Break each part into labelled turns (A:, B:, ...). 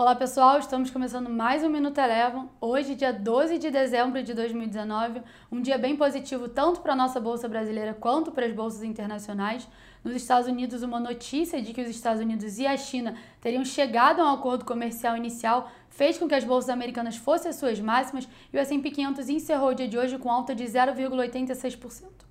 A: Olá pessoal, estamos começando mais um Minuto Elevam. Hoje, dia 12 de dezembro de 2019, um dia bem positivo tanto para a nossa bolsa brasileira quanto para as bolsas internacionais. Nos Estados Unidos, uma notícia de que os Estados Unidos e a China teriam chegado a um acordo comercial inicial fez com que as bolsas americanas fossem as suas máximas e o S&P 500 encerrou o dia de hoje com alta de 0,86%.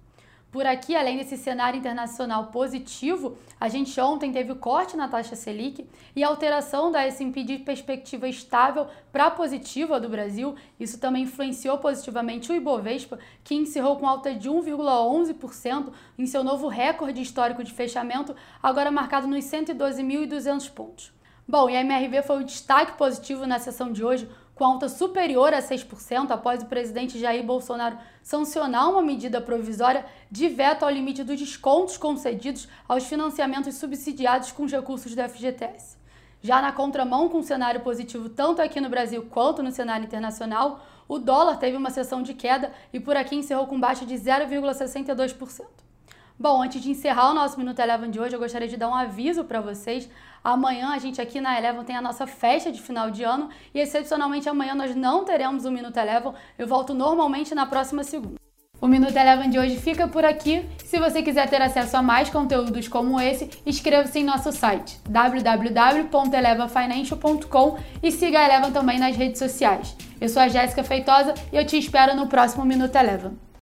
A: Por aqui, além desse cenário internacional positivo, a gente ontem teve o corte na taxa Selic e a alteração da S&P de perspectiva estável para positiva do Brasil. Isso também influenciou positivamente o Ibovespa, que encerrou com alta de 1,11% em seu novo recorde histórico de fechamento, agora marcado nos 112.200 pontos. Bom, e a MRV foi o destaque positivo na sessão de hoje, com alta superior a 6% após o presidente Jair Bolsonaro sancionar uma medida provisória de veto ao limite dos descontos concedidos aos financiamentos subsidiados com os recursos do FGTS. Já na contramão, com um cenário positivo tanto aqui no Brasil quanto no cenário internacional, o dólar teve uma sessão de queda e por aqui encerrou com baixa de 0,62%. Bom, antes de encerrar o nosso Minuto Eleven de hoje, eu gostaria de dar um aviso para vocês. Amanhã a gente aqui na Eleven tem a nossa festa de final de ano e excepcionalmente amanhã nós não teremos o Minuto Eleven. Eu volto normalmente na próxima segunda. O Minuto Eleven de hoje fica por aqui. Se você quiser ter acesso a mais conteúdos como esse, inscreva-se em nosso site www.elevenfinancial.com e siga a Eleven também nas redes sociais. Eu sou a Jéssica Feitosa e eu te espero no próximo Minuto Eleven.